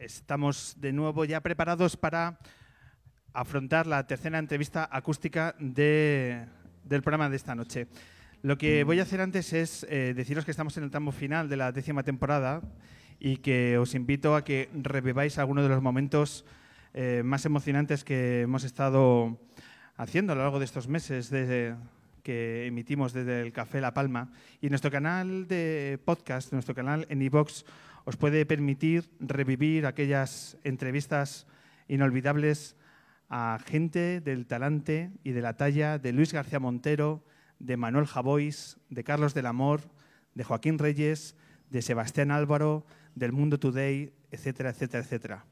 Estamos de nuevo ya preparados para afrontar la tercera entrevista acústica del programa de esta noche. Lo que voy a hacer antes es eh, deciros que estamos en el tramo final de la décima temporada y que os invito a que reviváis algunos de los momentos eh, más emocionantes que hemos estado haciendo a lo largo de estos meses que emitimos desde el Café La Palma. Y nuestro canal de podcast, nuestro canal en iVox, os puede permitir revivir aquellas entrevistas inolvidables a gente del talante y de la talla de Luis García Montero, de Manuel Javois, de Carlos del Amor, de Joaquín Reyes, de Sebastián Álvaro, del Mundo Today, etcétera, etcétera, etcétera.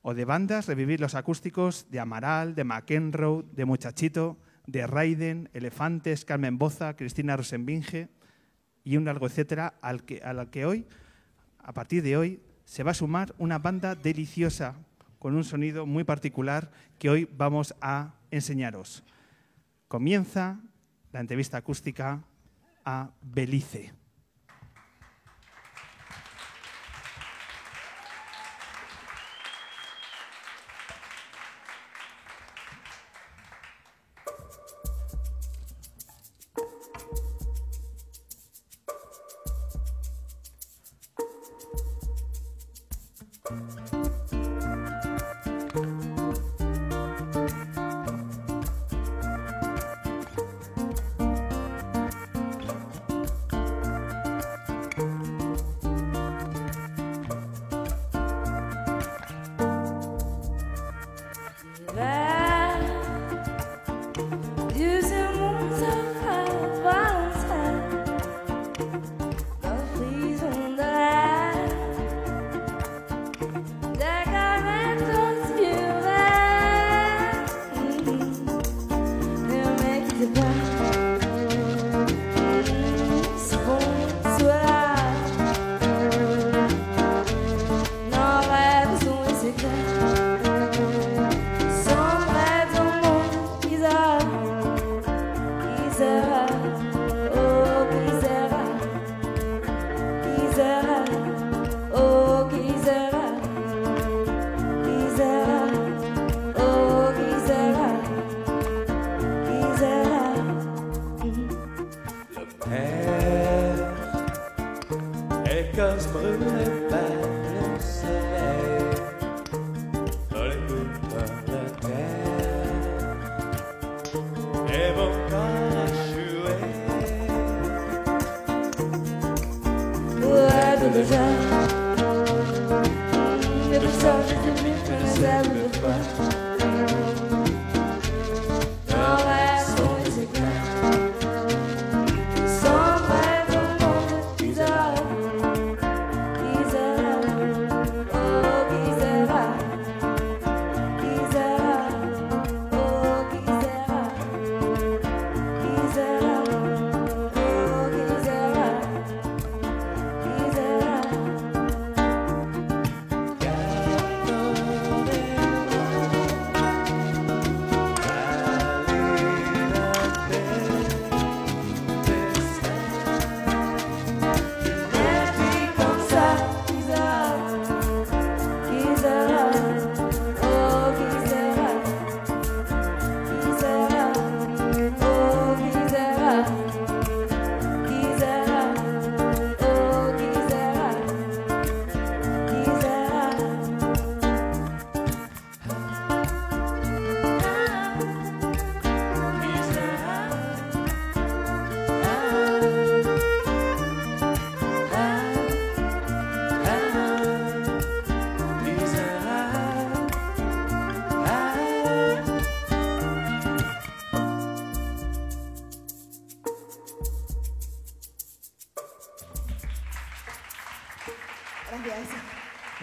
O de bandas, revivir los acústicos de Amaral, de McEnroe, de Muchachito, de Raiden, Elefantes, Carmen Boza, Cristina Rosenbinge y un largo etcétera al que, que hoy a partir de hoy se va a sumar una banda deliciosa con un sonido muy particular que hoy vamos a enseñaros. Comienza la entrevista acústica a Belice.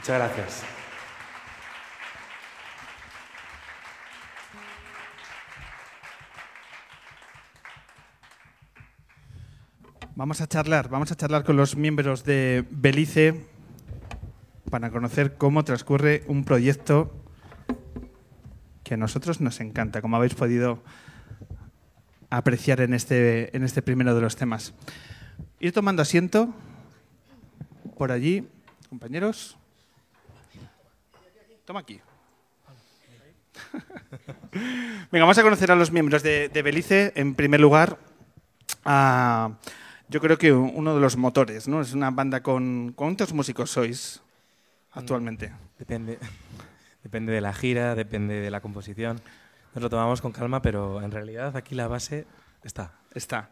Muchas gracias. Vamos a charlar, vamos a charlar con los miembros de Belice para conocer cómo transcurre un proyecto que a nosotros nos encanta, como habéis podido apreciar en este, en este primero de los temas. Ir tomando asiento por allí, compañeros. Toma aquí. Venga, vamos a conocer a los miembros de, Belice. En primer lugar, yo creo que uno de los motores, ¿no? Es una banda con... ¿Cuántos músicos sois actualmente? Depende, depende de la gira, depende de la composición. Nos lo tomamos con calma, pero en realidad aquí la base está. Está.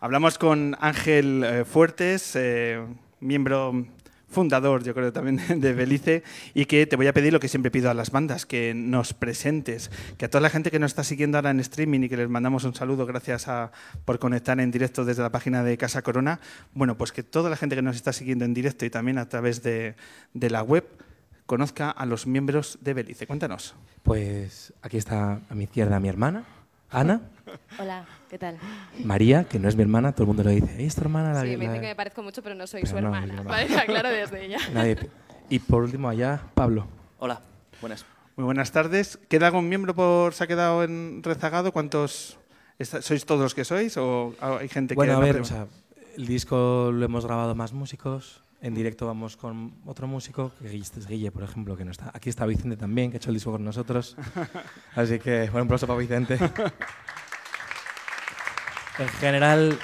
Hablamos con Ángel eh, Fuertes, eh, miembro fundador, yo creo, también de Belice, y que te voy a pedir lo que siempre pido a las bandas, que nos presentes, que a toda la gente que nos está siguiendo ahora en streaming y que les mandamos un saludo gracias a, por conectar en directo desde la página de Casa Corona, bueno, pues que toda la gente que nos está siguiendo en directo y también a través de, de la web conozca a los miembros de Belice. Cuéntanos. Pues aquí está a mi izquierda mi hermana, Ana. Hola, ¿qué tal? María, que no es mi hermana, todo el mundo lo dice. ¿Es tu hermana? sí, me dicen que me parezco mucho, pero no soy su hermana. Vale, claro desde ella. Y por último, allá, Pablo. Hola, buenas. Muy buenas tardes. ¿Queda algún miembro por se ha quedado en rezagado? ¿Cuántos sois todos los que sois o hay gente bueno, que Bueno, a ver, o sea, el disco lo hemos grabado más músicos. En directo vamos con otro músico, que es Guille, por ejemplo, que no está. Aquí está Vicente también, que ha hecho el disco con nosotros. Así que, un aplauso para Vicente. en general,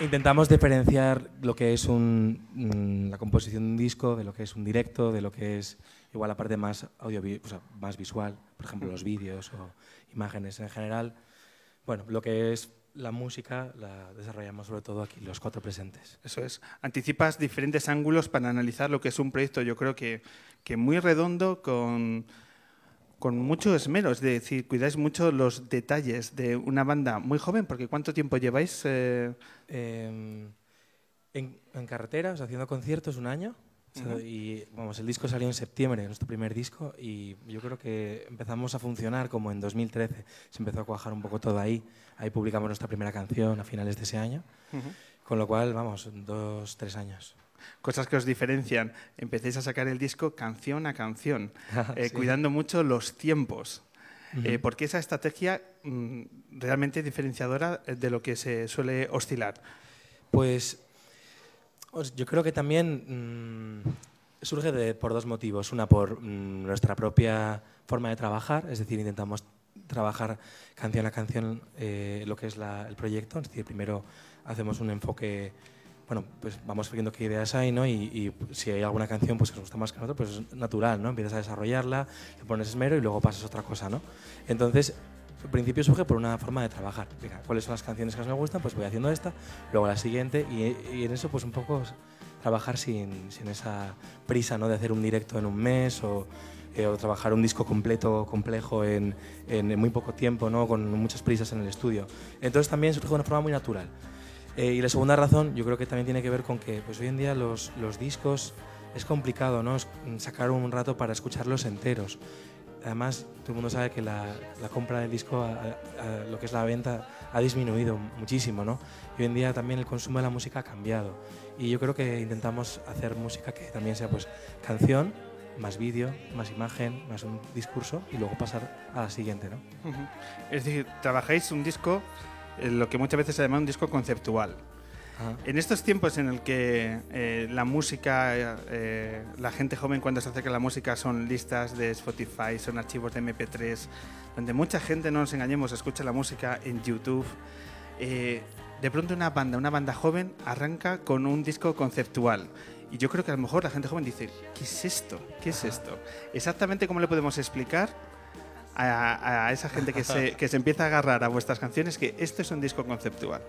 intentamos diferenciar lo que es un, mm, la composición de un disco, de lo que es un directo, de lo que es igual la parte más, audio, o sea, más visual, por ejemplo, los vídeos o imágenes en general. Bueno, lo que es la música la desarrollamos sobre todo aquí, los cuatro presentes. Eso es. Anticipas diferentes ángulos para analizar lo que es un proyecto, yo creo que, que muy redondo, con, con mucho esmero. Es decir, cuidáis mucho los detalles de una banda muy joven, porque ¿cuánto tiempo lleváis? Eh? Em, en, en, carreteras, haciendo conciertos, un año. Y vamos, el disco salió en septiembre, nuestro primer disco, y yo creo que empezamos a funcionar como en 2013. Se empezó a cuajar un poco todo ahí. Ahí publicamos nuestra primera canción a finales de ese año. Con lo cual, vamos, dos, tres años. Cosas que os diferencian. Empecéis a sacar el disco canción a canción, eh, cuidando mucho los tiempos. Eh, ¿Por qué esa estrategia mm, realmente diferenciadora de lo que se suele oscilar? Pues yo creo que también mm, surge por dos motivos. Una, por mm, nuestra propia forma de trabajar, es decir, intentamos trabajar canción a canción eh, lo que es el proyecto. Es decir, primero hacemos un enfoque, bueno, pues vamos viendo qué ideas hay, ¿no? Y, si hay alguna canción pues, que nos gusta más que otra, pues es natural, ¿no? Empiezas a desarrollarla, le pones esmero y luego pasas a otra cosa, ¿no? Entonces, al principio surge por una forma de trabajar. ¿cuáles son las canciones que más me gustan? Pues voy haciendo esta, luego la siguiente y, en eso pues un poco trabajar sin, sin, esa prisa ¿no? de hacer un directo en un mes o, eh, o trabajar un disco completo, complejo en, en, muy poco tiempo, ¿no? con muchas prisas en el estudio. Entonces también surge de una forma muy natural. Eh, y la segunda razón yo creo que también tiene que ver con que pues hoy en día los, los discos es complicado ¿no? sacar un rato para escucharlos enteros. Además, todo el mundo sabe que la, compra del disco, lo que es la venta, ha disminuido muchísimo, ¿no? Y hoy en día también el consumo de la música ha cambiado. Y yo creo que intentamos hacer música que también sea pues canción, más vídeo, más imagen, más un discurso y luego pasar a la siguiente, ¿no? Es decir, trabajáis un disco, lo que muchas veces se llama un disco conceptual. En estos tiempos en el que eh, la música, eh, la gente joven cuando se acerca a la música son listas de Spotify, son archivos de MP3, donde mucha gente, no nos engañemos, escucha la música en YouTube, eh, de pronto una banda, una banda joven, arranca con un disco conceptual. Y yo creo que a lo mejor la gente joven dice, ¿qué es esto? ¿Qué es esto? Exactamente cómo le podemos explicar a, esa gente que se, que se empieza a agarrar a vuestras canciones que esto es un disco conceptual.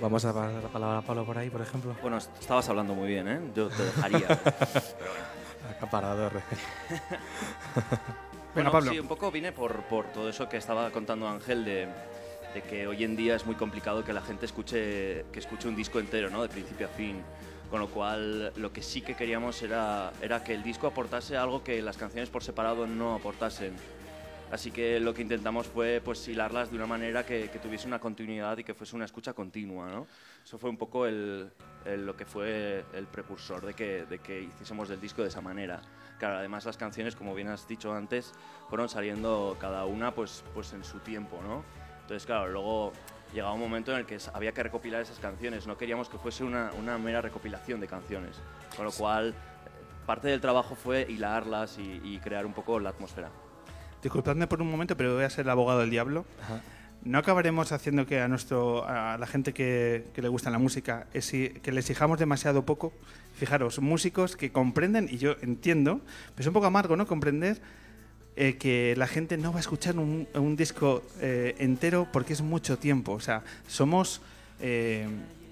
Vamos a dar la palabra a Pablo por ahí, por ejemplo. Bueno, estabas hablando muy bien, ¿eh? Yo te dejaría. pero Acaparador. bueno, Pablo. Sí, un poco vine por, por todo eso que estaba contando Ángel de, de, que hoy en día es muy complicado que la gente escuche, que escuche un disco entero, ¿no? De principio a fin. Con lo cual, lo que sí que queríamos era, era que el disco aportase algo que las canciones por separado no aportasen. Así que lo que intentamos fue pues hilarlas de una manera que, tuviese una continuidad y que fuese una escucha continua. ¿no? Eso fue un poco el, lo que fue el precursor de que, de que hiciésemos el disco de esa manera. Claro, además las canciones, como bien has dicho antes, fueron saliendo cada una pues, pues en su tiempo. ¿no? Entonces, claro, luego llegaba un momento en el que había que recopilar esas canciones. No queríamos que fuese una, una mera recopilación de canciones. Con lo cual parte del trabajo fue hilarlas y, crear un poco la atmósfera. Disculpadme por un momento, pero voy a ser el abogado del diablo. ¿No acabaremos haciendo que a, nuestro, a la gente que, le gusta la música que le exijamos demasiado poco? Fijaros, músicos que comprenden, y yo entiendo, pero es un poco amargo, ¿no? Comprender eh, que la gente no va a escuchar un, disco eh, entero porque es mucho tiempo. O sea, somos eh,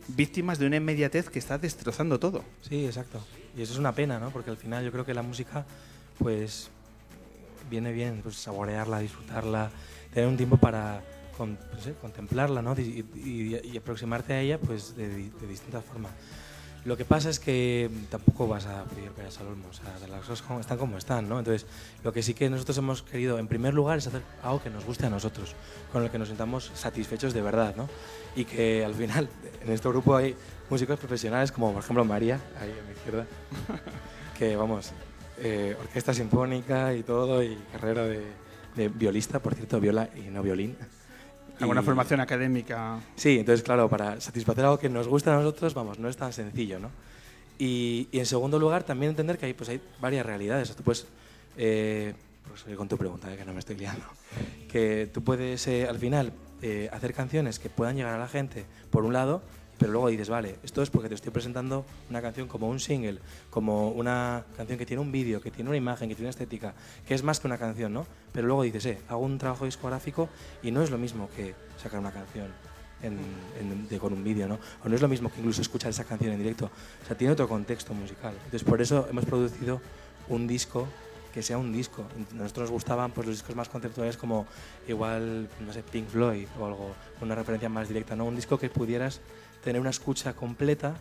víctimas de una inmediatez que está destrozando todo. Sí, exacto. Y eso es una pena, ¿no? Porque al final yo creo que la música, pues, viene bien, pues, saborearla, disfrutarla, tener un tiempo para contemplarla, ¿no? Y, aproximarte a ella, pues, de, de distintas formas. Lo que pasa es que tampoco vas a pedir peras al olmo, o sea, las cosas están como están, ¿no? Entonces, lo que sí que nosotros hemos querido, en primer lugar, es hacer algo que nos guste a nosotros, con el que nos sintamos satisfechos de verdad, ¿no? Y que al final, en este grupo hay músicos profesionales como, por ejemplo, María, ahí a mi izquierda, que, vamos, eh, orquesta sinfónica y todo, y carrera de, de violista, por cierto, viola y no violín. Alguna formación académica. Sí, entonces, claro, para satisfacer algo que nos gusta a nosotros, vamos, no es tan sencillo, ¿no? Y, en segundo lugar, también entender que hay, pues, hay varias realidades. Tú puedes, eh, pues con tu pregunta, eh, que no me estoy liando, que tú puedes, eh, al final, eh, hacer canciones que puedan llegar a la gente, por un lado, pero luego dices, vale, esto es porque te estoy presentando una canción como un single, como una canción que tiene un vídeo, que tiene una imagen, que tiene una estética, que es más que una canción, ¿no? Pero luego dices, eh, hago un trabajo discográfico y no es lo mismo que sacar una canción con un vídeo, ¿no? O no es lo mismo que incluso escuchar esa canción en directo. O sea, tiene otro contexto musical. Entonces, por eso hemos producido un disco que sea un disco. A nosotros nos gustaban pues, los discos más conceptuales como igual, no sé, Pink Floyd o algo, una referencia más directa, ¿no? Un disco que pudieras tener una escucha completa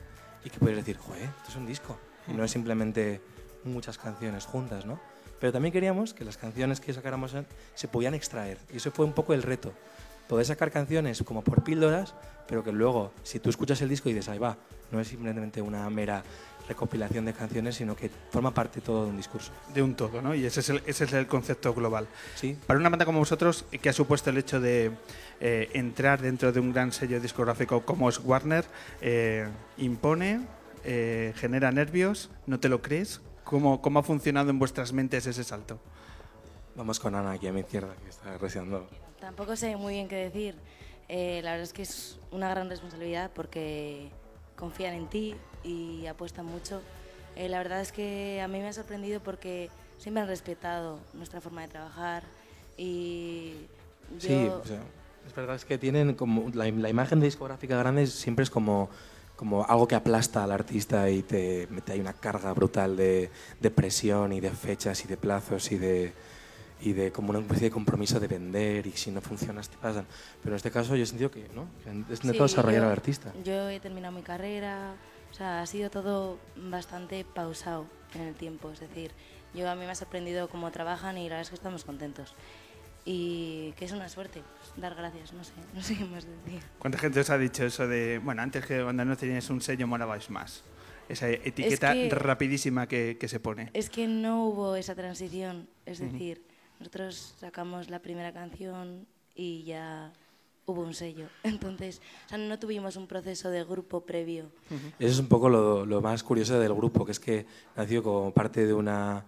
y que puedes decir, joder, esto es un disco. Y no es simplemente muchas canciones juntas, ¿no? Pero también queríamos que las canciones que sacáramos se podían extraer. Y eso fue un poco el reto. Poder sacar canciones como por píldoras, pero que luego, si tú escuchas el disco y dices, ahí va, no es simplemente una mera recopilación de canciones, sino que forma parte todo de un discurso. De un todo, ¿no? Y ese es el, ese es el concepto global. Sí. Para una banda como vosotros, ¿qué ha supuesto el hecho de eh, entrar dentro de un gran sello discográfico como es Warner? Eh, ¿Impone? Eh, ¿Genera nervios? ¿No te lo crees? ¿Cómo, ¿Cómo ha funcionado en vuestras mentes ese salto? Vamos con Ana aquí a mi izquierda, que está reciando. Tampoco sé muy bien qué decir. la verdad es que es una gran responsabilidad porque confían en ti y apuestan mucho. Eh, la verdad es que a mí me ha sorprendido porque siempre han respetado nuestra forma de trabajar y yo... Sí, es verdad es que tienen como la, imagen de discográfica grande siempre es como como algo que aplasta al artista y te mete ahí una carga brutal de, de presión y de fechas y de plazos y de, y de como una especie de compromiso de vender y si no funcionas te pasan. Pero en este caso yo he sentido que no, que es neto desarrollar al artista. Yo he terminado mi carrera, o sea, ha sido todo bastante pausado en el tiempo, es decir, yo a mí me ha sorprendido cómo trabajan y la verdad es que estamos contentos. Y que es una suerte, pues, dar gracias, no sé, no sé qué más decir. ¿Cuánta gente os ha dicho eso de, bueno, antes que cuando no tenías un sello molabais más? Esa etiqueta rapidísima que, que, se pone. Es que no hubo esa transición, es decir, nosotros sacamos la primera canción y ya hubo un sello. Entonces, o sea, no tuvimos un proceso de grupo previo. Eso es un poco lo, lo, más curioso del grupo, que es que nació como parte de una,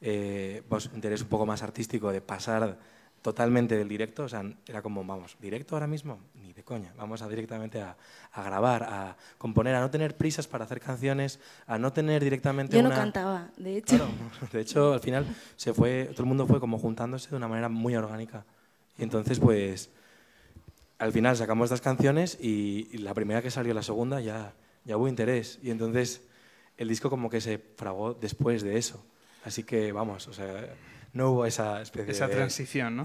eh, pues, interés un poco más artístico de pasar totalmente del directo, o sea, era como, vamos, directo ahora mismo, ni de coña, vamos a directamente a, a, grabar, a componer, a no tener prisas para hacer canciones, a no tener directamente Yo no cantaba, de hecho. de hecho, al final se fue, todo el mundo fue como juntándose de una manera muy orgánica. Y entonces, pues, al final sacamos estas canciones y, y la primera que salió, la segunda, ya, ya hubo interés. Y entonces el disco como que se fragó después de eso. Así que, vamos, o sea no hubo esa especie esa transición, ¿no?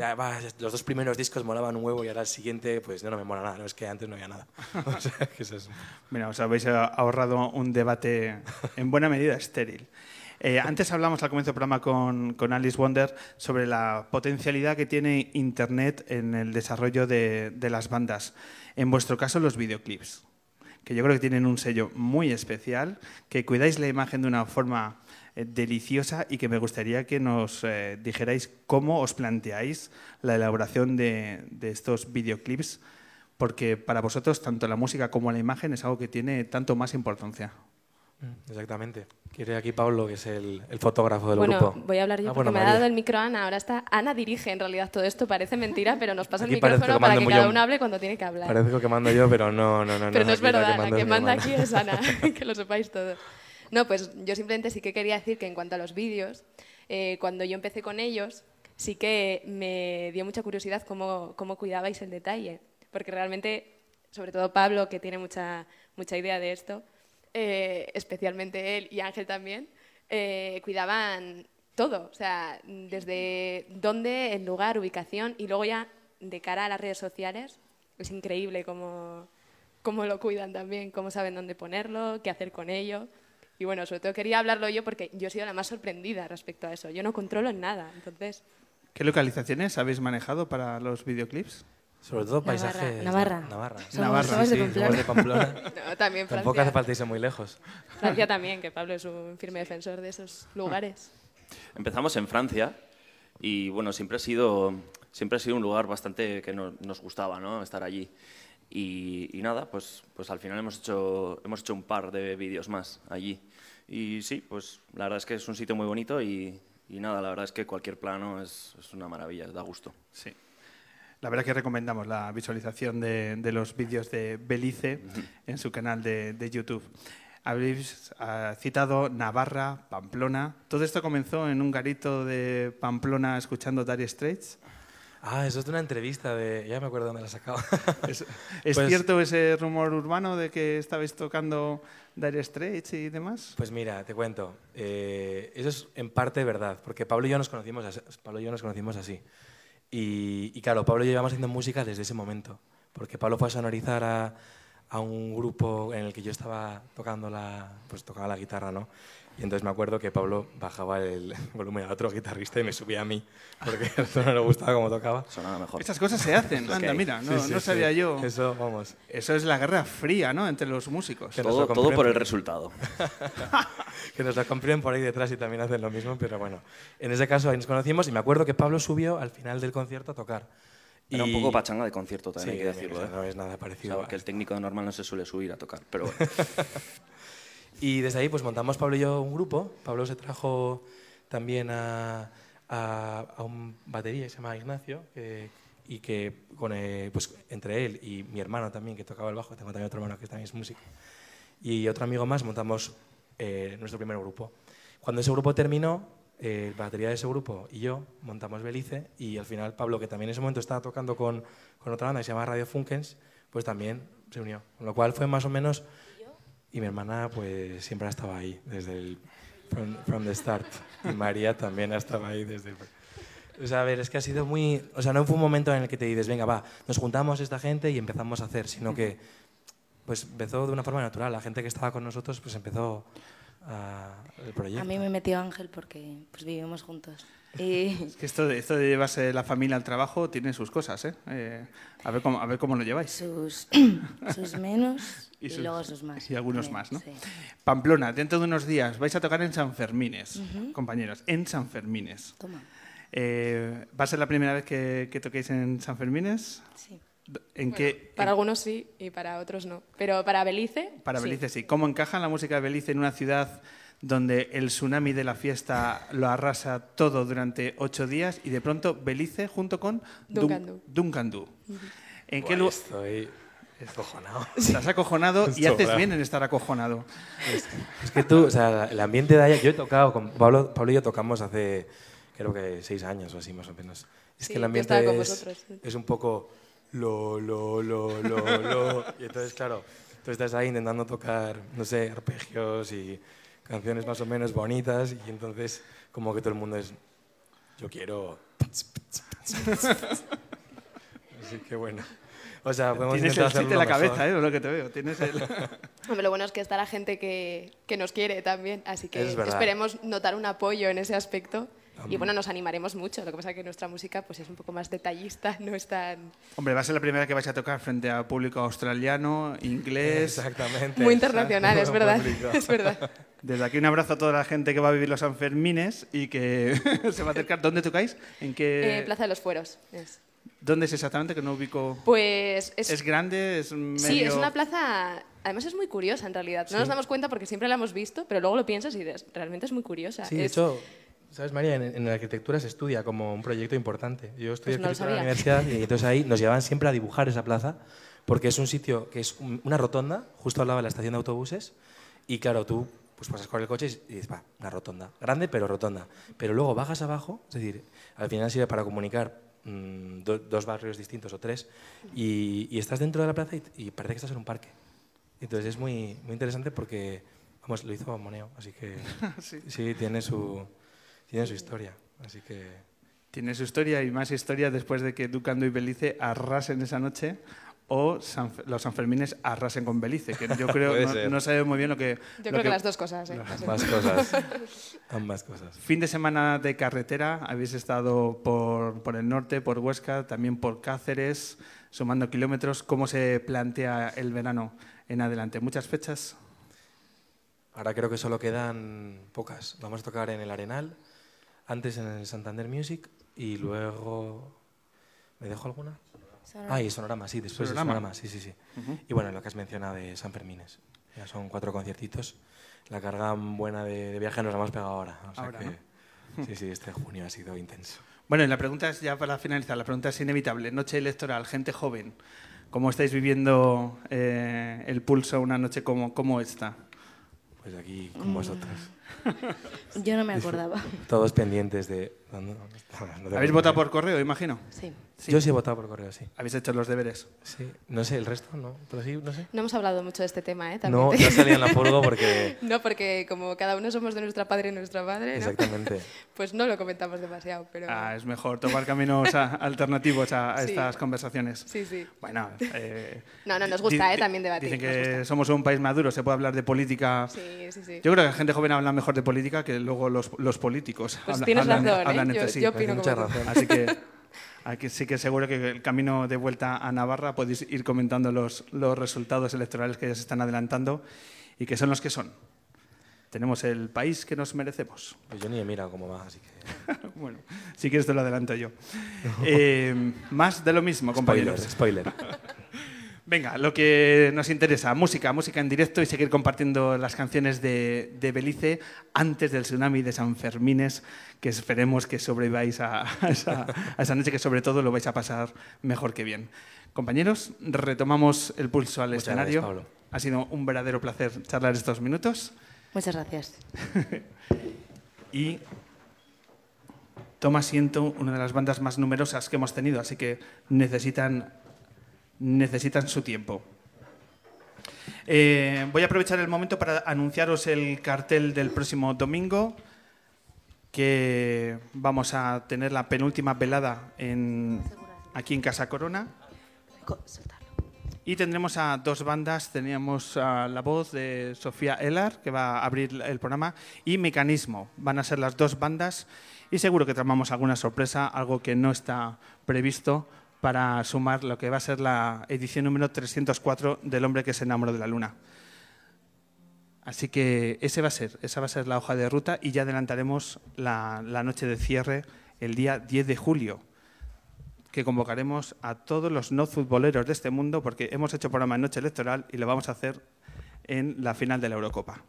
los dos primeros discos molaban un huevo y ahora el siguiente, pues no, no me mola nada, no es que antes no había nada. o sea, que eso es... Mira, os habéis ahorrado un debate en buena medida estéril. Eh, antes hablamos al comienzo del programa con, con, Alice Wonder sobre la potencialidad que tiene Internet en el desarrollo de, de las bandas. En vuestro caso, los videoclips, que yo creo que tienen un sello muy especial, que cuidáis la imagen de una forma eh, deliciosa y que me gustaría que nos eh, dijerais cómo os planteáis la elaboración de, estos videoclips, porque para vosotros tanto la música como la imagen es algo que tiene tanto más importancia. Mm, exactamente. Quiere aquí Pablo, que es el, el fotógrafo del bueno, grupo. voy a hablar yo Ah, porque bueno, me ha María. dado el micro Ana. Ahora está Ana dirige en realidad todo esto. Parece mentira, pero nos pasa el Aquí parece micrófono que para que cada uno hable cuando tiene que hablar. Parece que mando yo, pero no, no, no. Pero no es aquí la verdad, la que es mi manda aquí es Ana, que lo sepáis todos. No, pues yo simplemente sí que quería decir que en cuanto a los vídeos, eh, cuando yo empecé con ellos, sí que me dio mucha curiosidad cómo, cómo cuidabais el detalle, porque realmente, sobre todo Pablo, que tiene mucha, mucha idea de esto, eh, especialmente él y Ángel también, eh, cuidaban todo, o sea, desde dónde, el lugar, ubicación y luego ya de cara a las redes sociales, es increíble cómo, cómo lo cuidan también, cómo saben dónde ponerlo, qué hacer con ello. Y bueno, sobre todo quería hablarlo yo porque yo he sido la más sorprendida respecto a eso. Yo no controlo en nada, entonces... ¿Qué localizaciones habéis manejado para los videoclips? Sobre todo Navarra, paisajes. Navarra. Navarra. Somos- Navarra, somos de Sí, sí, somos de Pamplona. No, también Tampoco Francia. hace falta irse muy lejos. Francia también, que Pablo es un firme defensor de esos lugares. Empezamos en Francia y bueno, siempre ha sido, siempre ha sido un lugar bastante que no- nos gustaba ¿no? estar allí. Y, y nada, pues, pues al final hemos hecho, hemos hecho un par de vídeos más allí. Y sí, pues la verdad es que es un sitio muy bonito y, y nada, la verdad es que cualquier plano es, es una maravilla, da gusto. Sí. La verdad que recomendamos la visualización de, de los vídeos de Belice en su canal de, de YouTube. Habéis ah, citado Navarra, Pamplona. Todo esto comenzó en un garito de Pamplona escuchando Dire Straits. Ah, eso es de una entrevista de... Ya me acuerdo dónde la sacaba. ¿Es, es Pues- cierto ese rumor urbano de que estabais tocando Dire Straits y demás? Pues mira, te cuento. Eh, eso es en parte verdad, porque Pablo y yo nos conocimos así. Pablo y yo nos conocimos así. Y, claro, Pablo llevamos haciendo música desde ese momento, porque Pablo fue a sonorizar a, a un grupo en el que yo estaba tocando la, pues tocaba la guitarra, ¿no? Y entonces me acuerdo que Pablo bajaba el volumen al otro guitarrista y me subía a mí, porque a no le gustaba cómo tocaba. Sonaba mejor. Estas cosas se hacen. Anda, mira, no, Sí, sí, no sí. sabía yo. Eso, vamos. Eso es la guerra fría, ¿no? Entre los músicos. Que Todo, lo todo por el resultado. que nos la compren por ahí detrás y también hacen lo mismo, pero bueno. En ese caso ahí nos conocimos y me acuerdo que Pablo subió al final del concierto a tocar. Era un poco pachanga de concierto Sí, también, hay que decirlo. ¿eh? no es nada O sea, parecido. a- el técnico normal no se suele subir a tocar, pero bueno. Y desde ahí pues montamos Pablo y yo un grupo. Pablo se trajo también a, a, a un batería que se llama Ignacio que- y que con, eh, pues, entre él y mi hermano también que tocaba el bajo, tengo también otro hermano que también es músico, y otro amigo más montamos eh, nuestro primer grupo. Cuando ese grupo terminó, eh, el batería de ese grupo y yo montamos Belice y al final Pablo, que también en ese momento estaba tocando con, con otra banda que se llama Radio Funkens, pues también se unió. Con lo cual fue más o menos... Y mi hermana pues siempre ha estado ahí desde el from, from the start. Y María también ha estado ahí desde el... O sea, a ver, es que ha sido muy... O sea, no fue un momento en el que te dices, venga, va, nos juntamos esta gente y empezamos a hacer, sino que pues empezó de una forma natural. La gente que estaba con nosotros pues empezó a- el proyecto. A mí me metió Ángel porque pues, vivimos juntos. Y Es que esto de, esto de llevarse la familia al trabajo tiene sus cosas, ¿eh? Eh, a, ver cómo, a ver cómo lo lleváis. sus, sus menos Y y, sus- luego sus más. y algunos también, más, ¿no? sí. Pamplona, dentro de unos días vais a tocar en San Fermines, compañeros, en San Fermines. Toma. Eh, ¿Va a ser la primera vez que, que toquéis en San Fermines? Sí. ¿En Bueno, qué? Para en- algunos sí y para otros no. Pero para Belice. para sí. Belice sí. ¿Cómo encaja la música de Belice en una ciudad donde el tsunami de la fiesta lo arrasa todo durante ocho días y de pronto Belice junto con Dunkandú. Dunkandú? ¿En qué lugar? Estoy acojonado. Estás acojonado y Esto, haces bien en estar acojonado. Es que tú, o sea, el ambiente de allá, yo he tocado, con Pablo, Pablo y yo tocamos hace, creo que seis años o así más o menos. Es Sí, que el ambiente es, vosotros, sí. es un poco lo, lo, lo, lo, lo. Y entonces, claro, tú estás ahí intentando tocar, no sé, arpegios y canciones más o menos bonitas y entonces como que todo el mundo es, yo quiero... Así que bueno. O sea, podemos Tienes el chiste en la mejor. cabeza, ¿eh? Lo que te veo. Tienes el... Hombre, lo bueno es que está la gente que, que nos quiere también, así que Es esperemos notar un apoyo en ese aspecto. Y bueno, nos animaremos mucho. Lo que pasa es que nuestra música pues, es un poco más detallista, no es tan... Hombre, va a ser la primera que vais a tocar frente a público australiano, inglés. Exactamente. Muy internacional, es verdad. Es verdad. Desde aquí un abrazo a toda la gente que va a vivir los Sanfermines y que se va a acercar. ¿Dónde tocáis? ¿En qué? Eh, Plaza de los Fueros. es. ¿Dónde es exactamente que no ubico? Pues ¿Es, es, grande? ¿Es medio... sí, es una plaza. Además es muy curiosa en realidad. No nos damos cuenta porque siempre la hemos visto, pero luego lo piensas y dices, realmente es muy curiosa. Sí, de Es- hecho, ¿sabes, María? En, en la arquitectura se estudia como un proyecto importante. Yo estudié Pues no arquitectura en la universidad y entonces ahí nos llevaban siempre a dibujar esa plaza porque es un sitio que es un- una rotonda justo al lado de la estación de autobuses y claro, tú pues pasas con el coche y dices, va, una rotonda. Grande, pero rotonda. Pero luego bajas abajo, es decir, al final sirve para comunicar mm, do- dos barrios distintos o tres y, y estás dentro de la plaza y, y parece que estás en un parque. Entonces es muy, muy interesante porque, vamos, lo hizo Moneo, así que sí, tiene, su, tiene su historia. Así que Tiene su historia y más historia después de que Ducando y Belice arrasen esa noche o San- los Sanfermines arrasen con Belice, que yo creo no, ser. no sabe muy bien lo que... Yo lo creo que, las dos cosas. ¿eh? ambas cosas. ambas cosas. Fin de semana de carretera, habéis estado por, por el norte, por Huesca, también por Cáceres, sumando kilómetros. ¿Cómo se plantea el verano en adelante? ¿Muchas fechas? Ahora creo que solo quedan pocas. Vamos a tocar en el Arenal, antes en el Santander Music y luego... ¿Me dejo alguna? Sonora. Ah, y Sonorama, sí, después Sonorama. de Sonorama, sí, sí, sí. Y bueno, lo que has mencionado de San Fermines. Ya son cuatro conciertitos. La carga buena de, de viaje nos la hemos pegado ahora. O sea Ahora, que, Sí, sí, este junio ha sido intenso. Bueno, y la pregunta es, ya para finalizar, la pregunta es inevitable. Noche electoral, gente joven, ¿cómo estáis viviendo eh, el pulso una noche como, como esta? Pues aquí con vosotros. Yo no me acordaba. Todos pendientes de... no, no, no, no te ¿Habéis votado por correo, imagino? Sí. Sí. Yo sí he votado por correo, sí. ¿Habéis hecho los deberes? Sí, no sé, el resto no, pero sí, no sé. No hemos hablado mucho de este tema, ¿eh? También No, te- no salía en la furgo porque... No, porque como cada uno somos de nuestra padre y nuestra madre, ¿no? Exactamente. pues no lo comentamos demasiado, pero... Ah, es mejor tomar caminos a- alternativos a, a Sí. estas conversaciones. Sí, sí. Bueno, eh, No, no, nos gusta, ¿eh? También debatir. Dicen que somos un país maduro, se puede hablar de política. Sí, sí, sí. Yo creo que la gente joven habla mejor de política que luego los, los políticos. Pues habla- tienes hablan, razón, ¿eh? Hablan Yo- sí. yo opino Mucha razón. Así que aquí sí que seguro que el camino de vuelta a Navarra podéis ir comentando los, los resultados electorales que ya se están adelantando y que son los que son. Tenemos el país que nos merecemos. Pues yo ni he mirado cómo va, así que... Bueno, si quieres te lo adelanto yo. Eh, más de lo mismo, compañeros. Spoiler, spoiler. Venga, lo que nos interesa, música, música en directo y seguir compartiendo las canciones de, de Belice antes del tsunami de San Fermines, que esperemos que sobreviváis a, a esa, a esa noche, que sobre todo lo vais a pasar mejor que bien. Compañeros, retomamos el pulso al Muchas escenario. gracias, Pablo. Ha sido un verdadero placer charlar estos minutos Muchas gracias. y toma asiento una de las bandas más numerosas que hemos tenido, así que necesitan, necesitan su tiempo. Eh, voy a aprovechar el momento para anunciaros el cartel del próximo domingo, que vamos a tener la penúltima velada en, aquí en Casa Corona. Y tendremos a dos bandas. Teníamos a la voz de Sofía Elar, que va a abrir el programa, y Mecanismo. Van a ser las dos bandas. Y seguro que tramamos alguna sorpresa, algo que no está previsto para sumar lo que va a ser la edición número 304 del hombre que se enamoró de la luna. Así que ese va a ser, esa va a ser la hoja de ruta y ya adelantaremos la, noche de cierre el día 10 de julio que convocaremos a todos los no futboleros de este mundo porque hemos hecho programa en noche electoral y lo vamos a hacer en la final de la Eurocopa.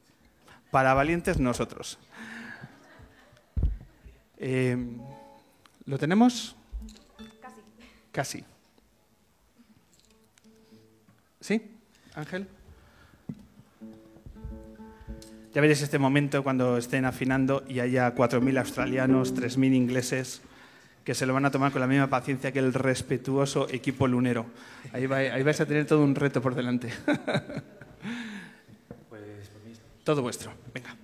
Para valientes nosotros. Eh, ¿Lo tenemos? Casi. ¿Sí, Ángel? Ya veréis este momento cuando estén afinando y haya 4.000 australianos, 3.000 ingleses que se lo van a tomar con la misma paciencia que el respetuoso equipo lunero. Ahí, va- ahí vais a tener todo un reto por delante. todo vuestro. Venga.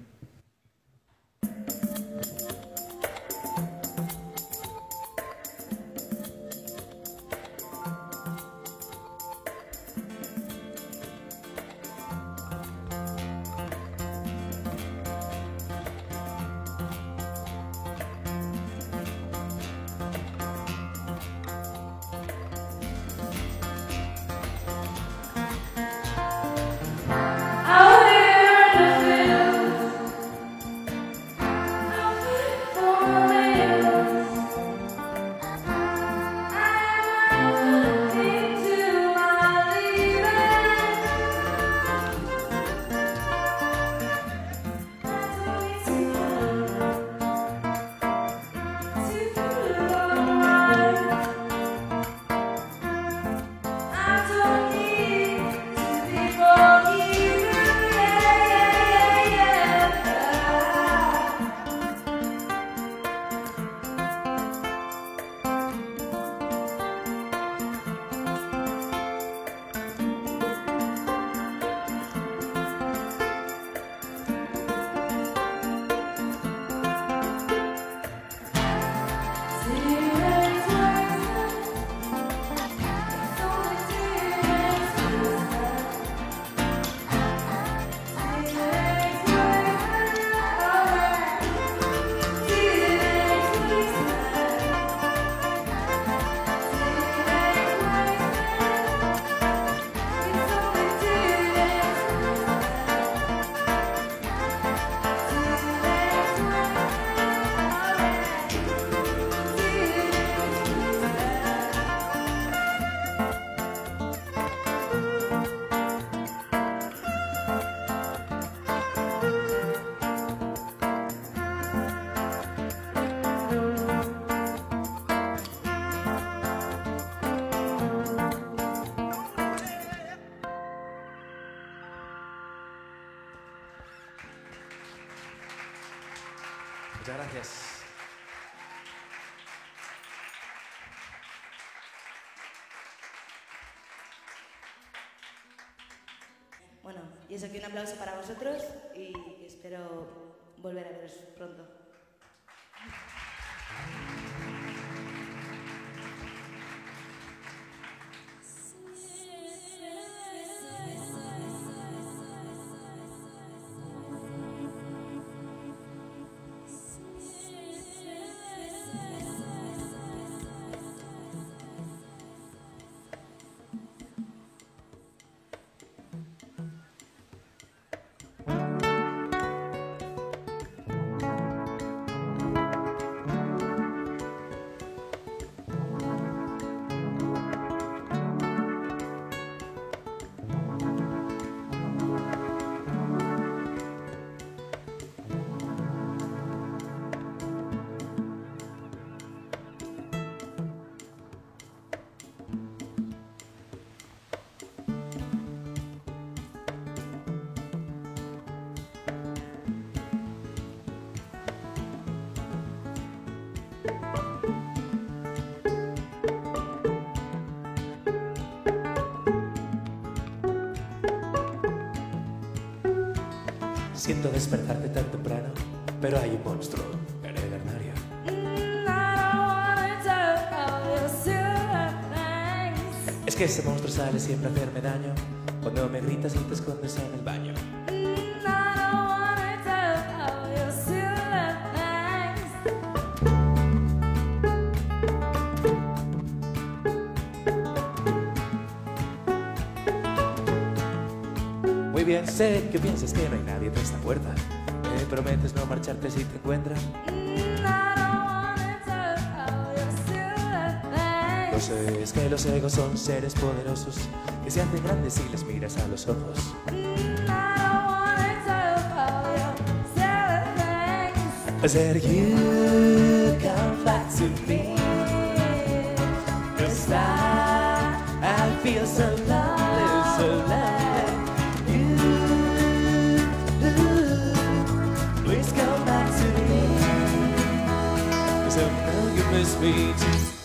Eso que un aplauso para vosotros y espero volver a veros pronto. Siento despertarte tan temprano, pero hay un monstruo en. Es que ese monstruo sale siempre a hacerme daño cuando me gritas y te escondes en el baño. Sé que piensas que no hay nadie tras esta puerta. Me prometes no marcharte si te encuentran. Lo sé, es que los egos son seres poderosos que se hacen grandes si les miras a los ojos. I said you come back to me Cause I, I feel so Cause I know you miss me too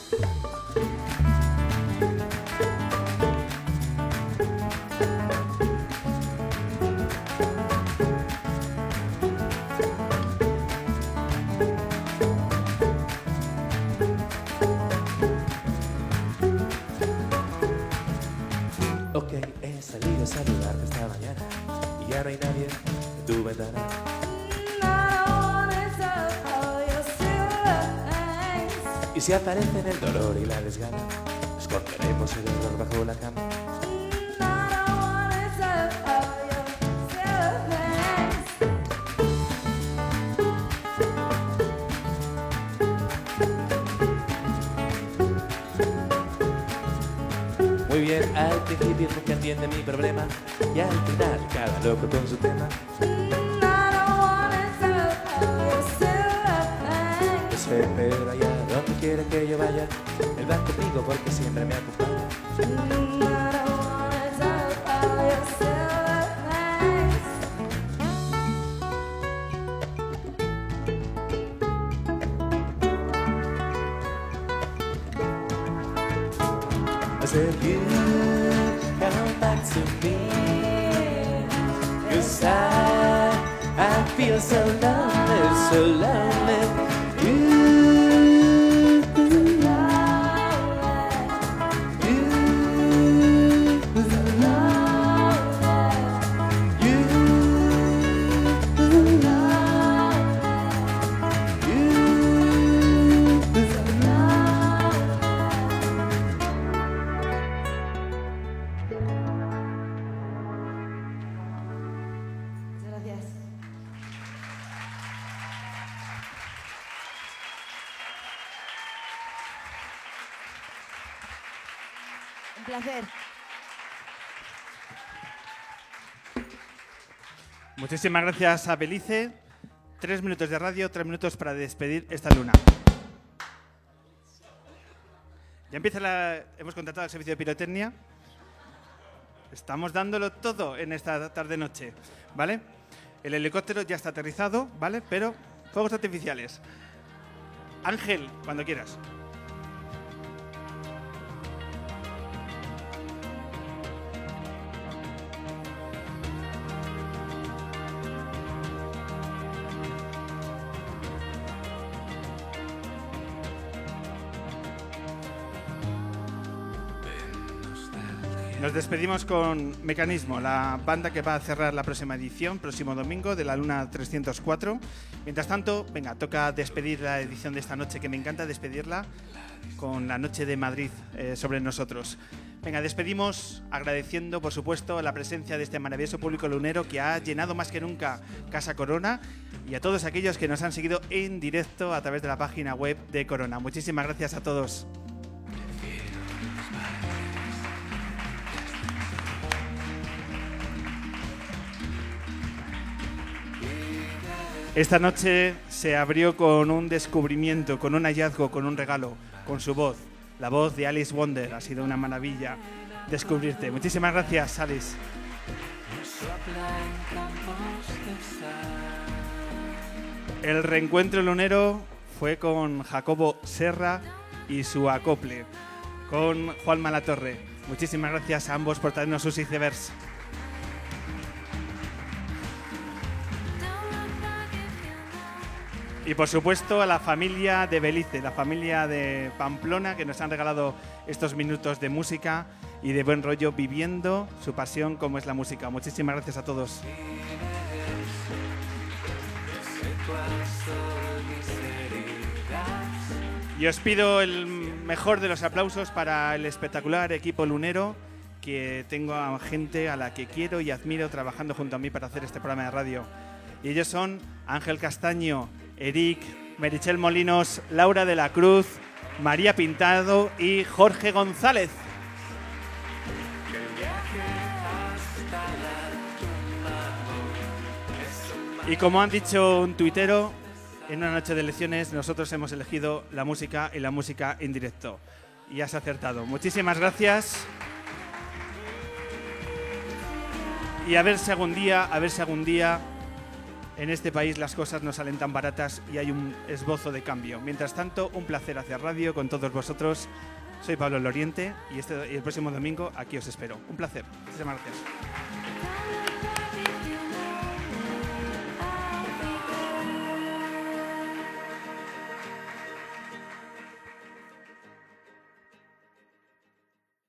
si aparecen el dolor y la desgana, esconderemos el error bajo la cama. Muy bien, al principio nunca entiende mi problema él va conmigo porque siempre me acompaña. I said, you come back to me Cause I, I feel so lonely, Muchísimas gracias a Belice. Tres minutos de radio, tres minutos para despedir esta luna. Ya empieza la... Hemos contratado al servicio de pirotecnia. Estamos dándolo todo en esta tarde-noche, ¿vale? El helicóptero ya está aterrizado, ¿vale? Pero fuegos artificiales. Ángel, cuando quieras. Despedimos con Mecanismo, la banda que va a cerrar la próxima edición, próximo domingo, de la Luna 304. Mientras tanto, venga, toca despedir la edición de esta noche, que me encanta despedirla con la noche de Madrid eh, sobre nosotros. Venga, despedimos agradeciendo, por supuesto, la presencia de este maravilloso público lunero que ha llenado más que nunca Casa Corona y a todos aquellos que nos han seguido en directo a través de la página web de Corona. Muchísimas gracias a todos. Esta noche se abrió con un descubrimiento, con un hallazgo, con un regalo, con su voz, la voz de Alice Wonder. Ha sido una maravilla descubrirte. Muchísimas gracias, Alice. El reencuentro lunero fue con Jacobo Serra y su acople, con Juan Malatorre. Muchísimas gracias a ambos por traernos sus icebergs. Y por supuesto a la familia de Belice, la familia de Pamplona, que nos han regalado estos minutos de música y de buen rollo viviendo su pasión como es la música. Muchísimas gracias a todos. Y os pido el mejor de los aplausos para el espectacular equipo lunero que tengo a gente a la que quiero y admiro trabajando junto a mí para hacer este programa de radio. Y ellos son Ángel Castaño, Eric, Merichel Molinos, Laura de la Cruz, María Pintado y Jorge González. Y como han dicho un tuitero, en una noche de elecciones nosotros hemos elegido la música y la música en directo. Y has acertado. Muchísimas gracias. Y a ver si algún día, a ver si algún día en este país las cosas no salen tan baratas y hay un esbozo de cambio. Mientras tanto, un placer hacer radio con todos vosotros. Soy Pablo Loriente y, este, y el próximo domingo aquí os espero. Un placer. Muchísimas gracias.